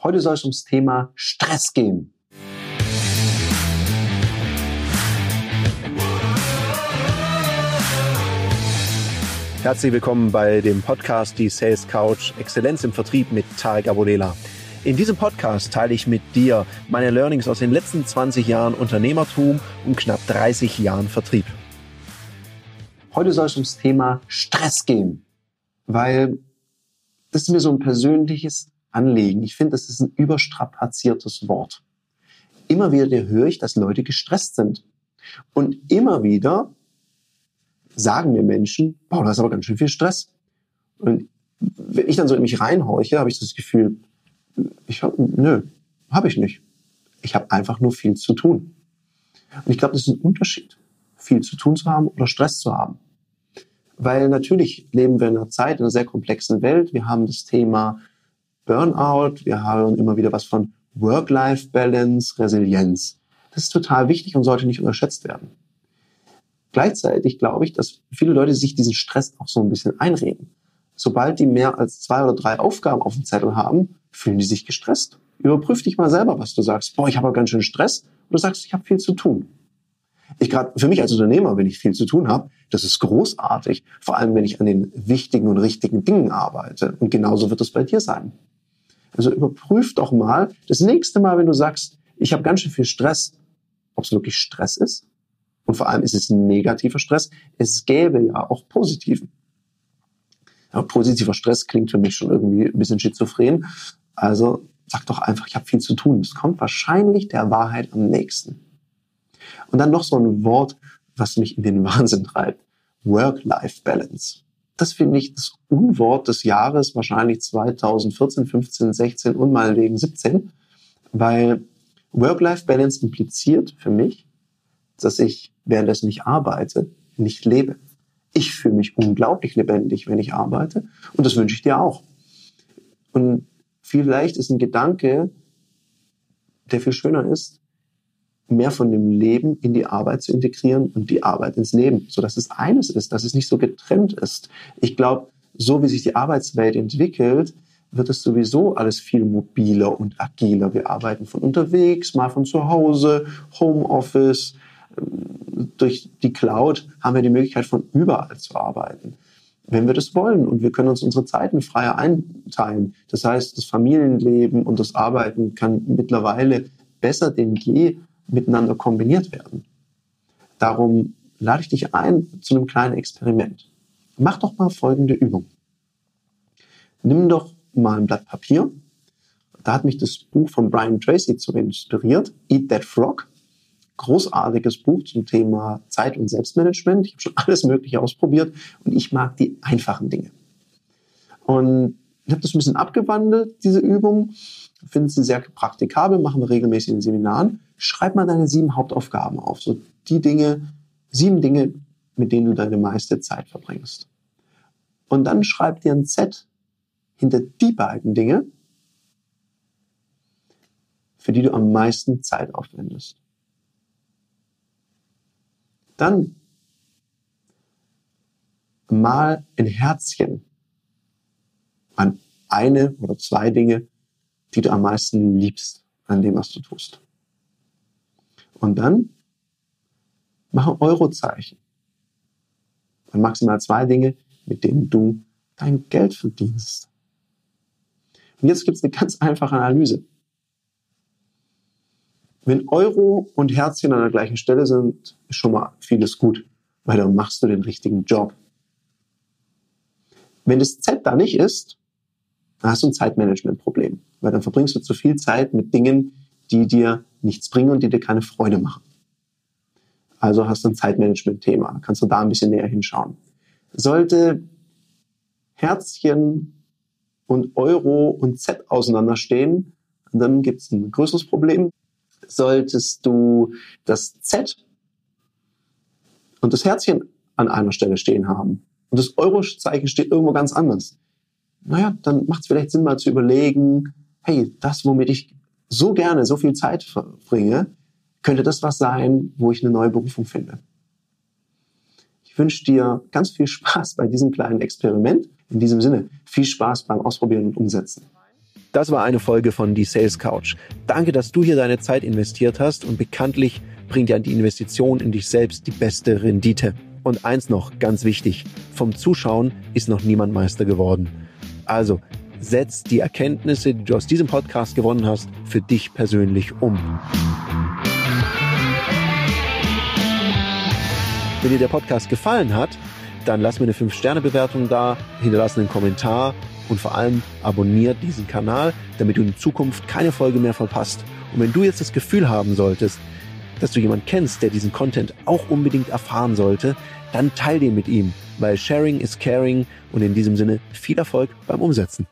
Heute soll es ums Thema Stress gehen. Herzlich willkommen bei dem Podcast Die Sales Couch Exzellenz im Vertrieb mit Tarek Abodela. In diesem Podcast teile ich mit dir meine Learnings aus den letzten 20 Jahren Unternehmertum und knapp 30 Jahren Vertrieb. Heute soll es ums Thema Stress gehen, weil das ist mir so ein persönliches Anliegen. Ich finde, das ist ein überstrapaziertes Wort. Immer wieder höre ich, dass Leute gestresst sind. Und immer wieder sagen mir Menschen, boah, da ist aber ganz schön viel Stress. Und wenn ich dann so in mich reinhorche, habe ich das Gefühl, ich hab, nö, habe ich nicht. Ich habe einfach nur viel zu tun. Und ich glaube, das ist ein Unterschied, viel zu tun zu haben oder Stress zu haben. Weil natürlich leben wir in einer Zeit, in einer sehr komplexen Welt. Wir haben das Thema Burnout, wir haben immer wieder was von Work-Life-Balance, Resilienz. Das ist total wichtig und sollte nicht unterschätzt werden. Gleichzeitig glaube ich, dass viele Leute sich diesen Stress auch so ein bisschen einreden. Sobald die mehr als zwei oder drei Aufgaben auf dem Zettel haben, fühlen die sich gestresst. Überprüf dich mal selber, was du sagst. Boah, ich habe ganz schön Stress. Und du sagst, ich habe viel zu tun. Ich gerade für mich als Unternehmer, wenn ich viel zu tun habe, das ist großartig. Vor allem, wenn ich an den wichtigen und richtigen Dingen arbeite. Und genauso wird es bei dir sein. Also überprüf doch mal das nächste Mal, wenn du sagst, ich habe ganz schön viel Stress, ob es wirklich Stress ist. Und vor allem ist es negativer Stress. Es gäbe ja auch positiven. Ja, positiver Stress klingt für mich schon irgendwie ein bisschen schizophren. Also sag doch einfach, ich habe viel zu tun. Es kommt wahrscheinlich der Wahrheit am nächsten. Und dann noch so ein Wort, was mich in den Wahnsinn treibt. Work-Life-Balance das finde ich das Unwort des Jahres, wahrscheinlich 2014, 15, 16 und meinetwegen 17, weil Work-Life-Balance impliziert für mich, dass ich, währenddessen ich arbeite, nicht lebe. Ich fühle mich unglaublich lebendig, wenn ich arbeite und das wünsche ich dir auch. Und vielleicht ist ein Gedanke, der viel schöner ist, mehr von dem Leben in die Arbeit zu integrieren und die Arbeit ins Leben, so dass es eines ist, dass es nicht so getrennt ist. Ich glaube, so wie sich die Arbeitswelt entwickelt, wird es sowieso alles viel mobiler und agiler. Wir arbeiten von unterwegs, mal von zu Hause, Homeoffice. Durch die Cloud haben wir die Möglichkeit, von überall zu arbeiten wenn wir das wollen. Und wir können uns unsere Zeiten freier einteilen. Das heißt, das Familienleben und das Arbeiten kann mittlerweile besser denn je miteinander kombiniert werden. Darum lade ich dich ein zu einem kleinen Experiment. Mach doch mal folgende Übung. Nimm doch mal ein Blatt Papier. Da hat mich das Buch von Brian Tracy zu inspiriert, Eat That Frog. Großartiges Buch zum Thema Zeit- und Selbstmanagement. Ich habe schon alles Mögliche ausprobiert und ich mag die einfachen Dinge. Und ich habe das ein bisschen abgewandelt, diese Übung. Finden Sie sehr praktikabel, machen wir regelmäßig in Seminaren schreib mal deine sieben Hauptaufgaben auf. So die Dinge, sieben Dinge, mit denen du deine meiste Zeit verbringst. Und dann schreib dir ein Z hinter die beiden Dinge, für die du am meisten Zeit aufwendest. Dann mal ein Herzchen an eine oder zwei Dinge, die du am meisten liebst an dem, was du tust. Und dann mach ein Eurozeichen. Dann maximal zwei Dinge, mit denen du dein Geld verdienst. Und jetzt gibt es eine ganz einfache Analyse. Wenn Euro und Herzchen an der gleichen Stelle sind, ist schon mal vieles gut, weil dann machst du den richtigen Job. Wenn das Z da nicht ist, dann hast du ein Zeitmanagement-Problem, weil dann verbringst du zu viel Zeit mit Dingen, die dir nichts bringen und die dir keine Freude machen. Also hast du ein Zeitmanagement-Thema. Kannst du da ein bisschen näher hinschauen. Sollte Herzchen und Euro und Z auseinanderstehen, dann gibt es ein größeres Problem. Solltest du das Z und das Herzchen an einer Stelle stehen haben und das Euro-Zeichen steht irgendwo ganz anders, naja, dann macht es vielleicht Sinn, mal zu überlegen, hey, das, womit ich so gerne so viel Zeit verbringe, könnte das was sein, wo ich eine neue Berufung finde. Ich wünsche dir ganz viel Spaß bei diesem kleinen Experiment. In diesem Sinne, viel Spaß beim Ausprobieren und Umsetzen. Das war eine Folge von Die Sales Couch. Danke, dass du hier deine Zeit investiert hast und bekanntlich bringt ja die Investition in dich selbst die beste Rendite. Und eins noch, ganz wichtig, vom Zuschauen ist noch niemand Meister geworden. Also, setz die Erkenntnisse, die du aus diesem Podcast gewonnen hast, für dich persönlich um. Wenn dir der Podcast gefallen hat, dann lass mir eine 5-Sterne-Bewertung da, hinterlass einen Kommentar und vor allem abonniert diesen Kanal, damit du in Zukunft keine Folge mehr verpasst. Und wenn du jetzt das Gefühl haben solltest, dass du jemanden kennst, der diesen Content auch unbedingt erfahren sollte, dann teil den mit ihm, weil Sharing is Caring und in diesem Sinne viel Erfolg beim Umsetzen.